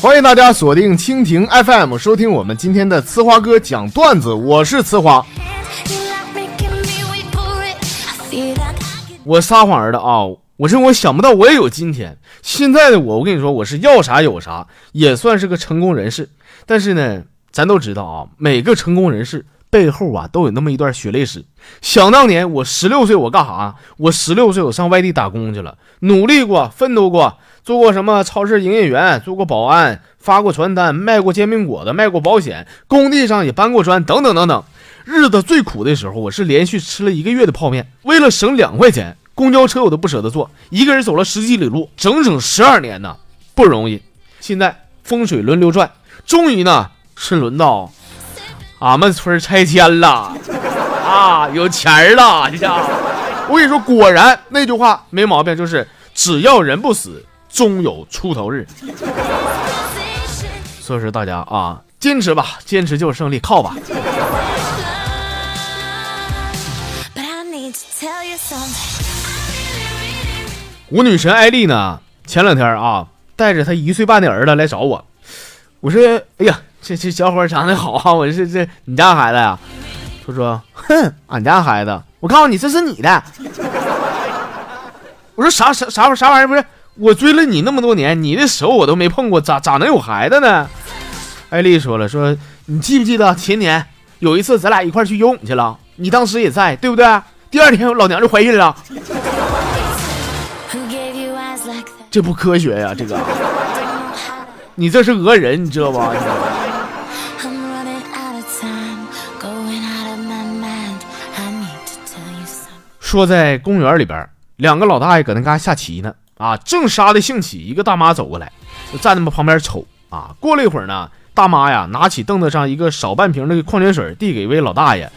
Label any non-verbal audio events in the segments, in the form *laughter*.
欢迎大家锁定蜻蜓 FM 收听我们今天的呲花哥讲段子，我是呲花。我撒谎儿的啊！我真我想不到我也有今天。现在的我，我跟你说，我是要啥有啥，也算是个成功人士。但是呢，咱都知道啊，每个成功人士。背后啊，都有那么一段血泪史。想当年，我十六岁，我干啥？我十六岁，我上外地打工去了，努力过，奋斗过，做过什么超市营业员，做过保安，发过传单，卖过煎饼果子，卖过保险，工地上也搬过砖，等等等等。日子最苦的时候，我是连续吃了一个月的泡面，为了省两块钱，公交车我都不舍得坐，一个人走了十几里路，整整十二年呢，不容易。现在风水轮流转，终于呢是轮到。俺们村拆迁了啊，有钱儿了！这下，我跟你说，果然那句话没毛病，就是只要人不死，终有出头日。所以说，大家啊，坚持吧，坚持就是胜利，靠吧。我女神艾丽呢，前两天啊，带着她一岁半的儿子来找我，我说，哎呀。这这小伙长得好啊！我是这你家孩子呀？他说：“哼，俺家孩子。”我告诉你，这是你的。我说啥啥啥啥玩意儿？不是我追了你那么多年，你的手我都没碰过，咋咋能有孩子呢？艾丽说了：“说你记不记得前年有一次咱俩一块去游泳去了？你当时也在，对不对？第二天老娘就怀孕了。这不科学呀，这个。你这是讹人，你知道吧？”说在公园里边，两个老大爷搁那嘎下棋呢，啊，正杀的兴起，一个大妈走过来，就站那么旁边瞅啊。过了一会儿呢，大妈呀拿起凳子上一个少半瓶的矿泉水递给一位老大爷，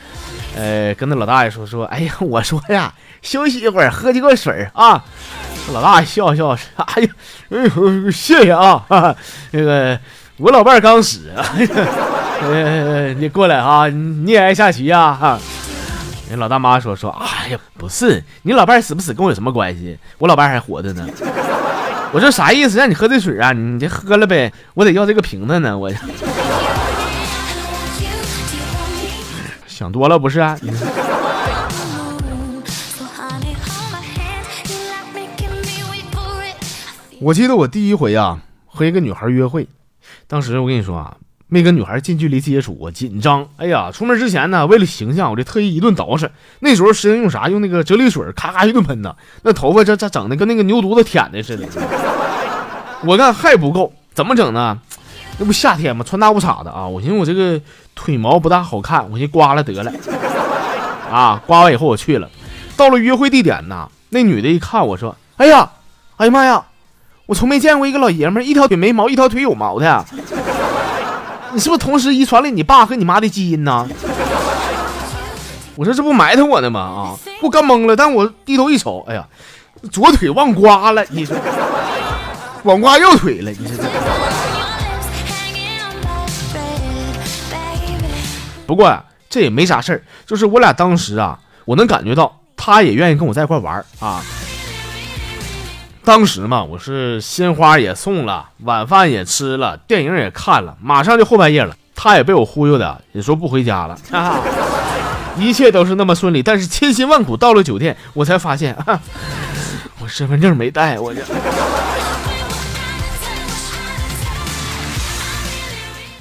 呃，跟那老大爷说说，哎呀，*laughs* 我说呀，休息一会儿，喝几口水啊。老大爷笑笑，哎呀，哎呦，谢谢啊，*laughs* 那个我老伴刚死，*laughs* 呃，你过来啊，你也爱下棋呀？哈。人老大妈说说，哎呀，不是你老伴儿死不死跟我有什么关系？我老伴儿还活着呢。*laughs* 我说啥意思？让你喝这水啊？你这喝了呗？我得要这个瓶子呢。我想多了不是？啊我记得我第一回啊和一个女孩约会，当时我跟你说啊。没跟女孩近距离接触，我紧张。哎呀，出门之前呢，为了形象，我这特意一顿捯饬。那时候实际用啥？用那个啫喱水，咔咔一顿喷呐。那头发这这整的跟那个牛犊子舔的似的。*laughs* 我看还不够，怎么整呢？那不夏天吗？穿大裤衩的啊。我寻思我这个腿毛不大好看，我先刮了得了。*laughs* 啊，刮完以后我去了，到了约会地点呢，那女的一看我说：“哎呀，哎呀妈呀，我从没见过一个老爷们一条腿没毛，一条腿有毛的。”你是不是同时遗传了你爸和你妈的基因呢？我说这不埋汰我呢吗？啊，我干懵了。但我低头一瞅，哎呀，左腿忘刮了。你说，忘刮右腿了。你说这。不过这也没啥事儿，就是我俩当时啊，我能感觉到他也愿意跟我在一块玩啊。当时嘛，我是鲜花也送了，晚饭也吃了，电影也看了，马上就后半夜了。他也被我忽悠的，也说不回家了。*laughs* 一切都是那么顺利，但是千辛万苦到了酒店，我才发现，*laughs* 我身份证没带，我这。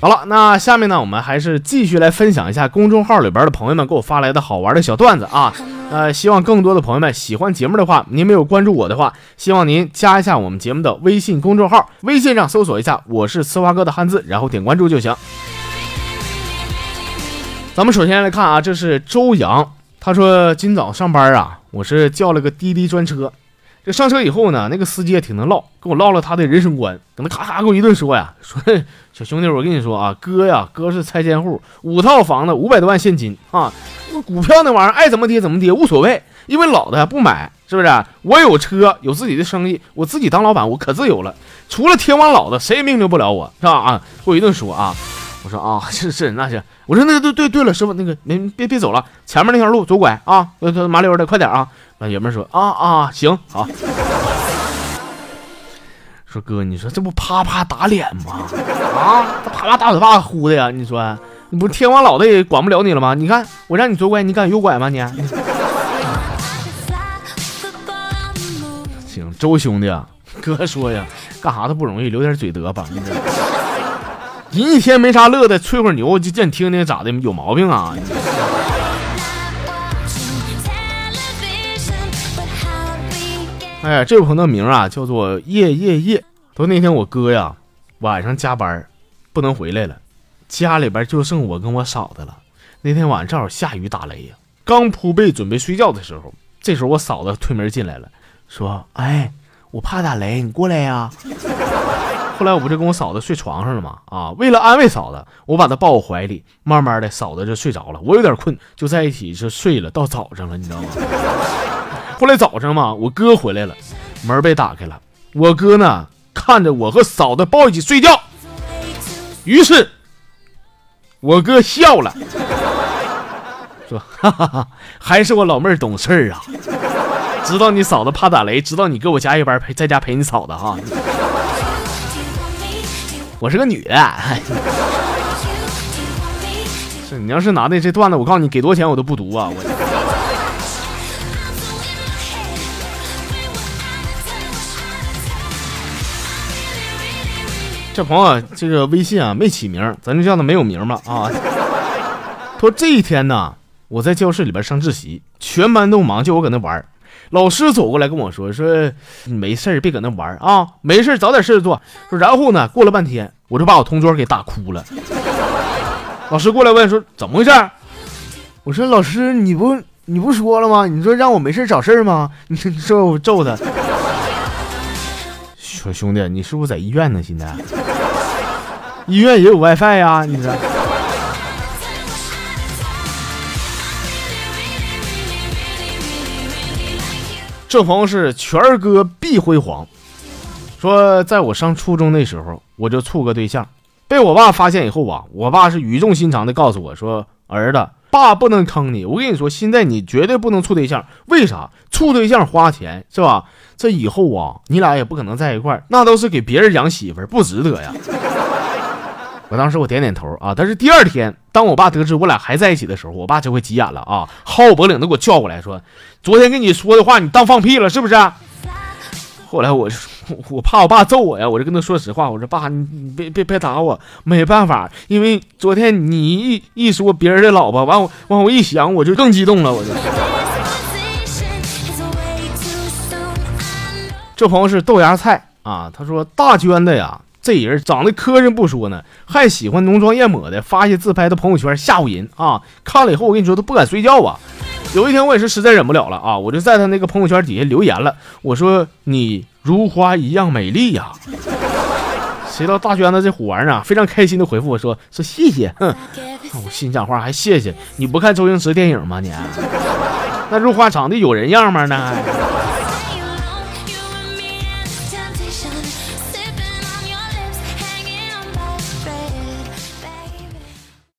好了，那下面呢，我们还是继续来分享一下公众号里边的朋友们给我发来的好玩的小段子啊。呃，希望更多的朋友们喜欢节目的话，您没有关注我的话，希望您加一下我们节目的微信公众号，微信上搜索一下“我是呲花哥”的汉字，然后点关注就行。咱们首先来看啊，这是周洋，他说今早上班啊，我是叫了个滴滴专车。上车以后呢，那个司机也挺能唠，跟我唠了他的人生观，等他咔咔给我一顿说呀，*laughs* 说小兄弟，我跟你说啊，哥呀，哥是拆迁户，五套房子，五百多万现金啊，股票那玩意儿爱怎么跌怎么跌无所谓，因为老的不买，是不是？我有车，有自己的生意，我自己当老板，我可自由了，除了天王老子，谁也命令不了我，是吧？啊，给我一顿说啊，我说啊，*laughs* 是是，那行，我说那个对对对了，师傅，那个您别别走了，前面那条路左拐啊，麻溜的，快点啊。那爷们说啊啊行好，说哥，你说这不啪啪打脸吗？啊，这啪啪大嘴巴呼的呀！你说你不是天王老子也管不了你了吗？你看我让你左拐，你敢右拐吗？你 *laughs* 行，周兄弟啊，哥说呀，干啥都不容易，留点嘴德吧。人一天没啥乐的，吹会儿牛就叫你听听咋的？有毛病啊？*laughs* 哎呀，这位朋友名啊叫做夜夜夜。都那天我哥呀晚上加班不能回来了，家里边就剩我跟我嫂子了。那天晚上正好下雨打雷呀，刚铺被准备睡觉的时候，这时候我嫂子推门进来了，说：“哎，我怕打雷，你过来呀。”后来我不就跟我嫂子睡床上了吗？啊，为了安慰嫂子，我把她抱我怀里，慢慢的嫂子就睡着了。我有点困，就在一起就睡了到早上了，你知道吗？后来早上嘛，我哥回来了，门被打开了。我哥呢，看着我和嫂子抱一起睡觉，于是，我哥笑了，说：“哈哈哈，还是我老妹儿懂事儿啊，知道你嫂子怕打雷，知道你给我加一班陪在家陪你嫂子哈。我是个女的，*laughs* 这你要是拿的这段子，我告诉你，给多少钱我都不读啊，我。*laughs* ”这朋友这个微信啊没起名，咱就叫他没有名吧啊。*laughs* 说这一天呢，我在教室里边上自习，全班都忙，就我搁那玩。老师走过来跟我说：“说没事别搁那玩啊，没事找点事做。”说然后呢，过了半天，我就把我同桌给打哭了。*laughs* 老师过来问说：“怎么回事？”我说：“老师，你不你不说了吗？你说让我没事找事吗？你说你说我揍他。”说兄弟，你是不是在医院呢？现在？医院也有 WiFi 呀，你说。这朋友是全儿哥必辉煌，说在我上初中那时候，我就处个对象，被我爸发现以后啊，我爸是语重心长的告诉我说：“儿子，爸不能坑你，我跟你说，现在你绝对不能处对象，为啥？处对象花钱是吧？这以后啊，你俩也不可能在一块儿，那都是给别人养媳妇儿，不值得呀。”我当时我点点头啊，但是第二天，当我爸得知我俩还在一起的时候，我爸就会急眼了啊，薅我脖领子给我叫过来说：“昨天跟你说的话，你当放屁了是不是？”后来我就 *laughs* 我怕我爸揍我呀，我就跟他说实话，我说爸，你你别别别打我，没办法，因为昨天你一一说别人的老婆，完我完我一想，我就更激动了，我就。这朋友是豆芽菜啊，他说大娟的呀。这人长得磕碜不说呢，还喜欢浓妆艳抹的，发些自拍的朋友圈吓唬人啊！看了以后，我跟你说都不敢睡觉啊。有一天我也是实在忍不了了啊，我就在他那个朋友圈底下留言了，我说你如花一样美丽呀。*laughs* 谁知道大娟子这虎玩意儿啊，非常开心的回复我说说谢谢，哼，我心想话还谢谢你不看周星驰电影吗你？那如花长得有人样吗？那。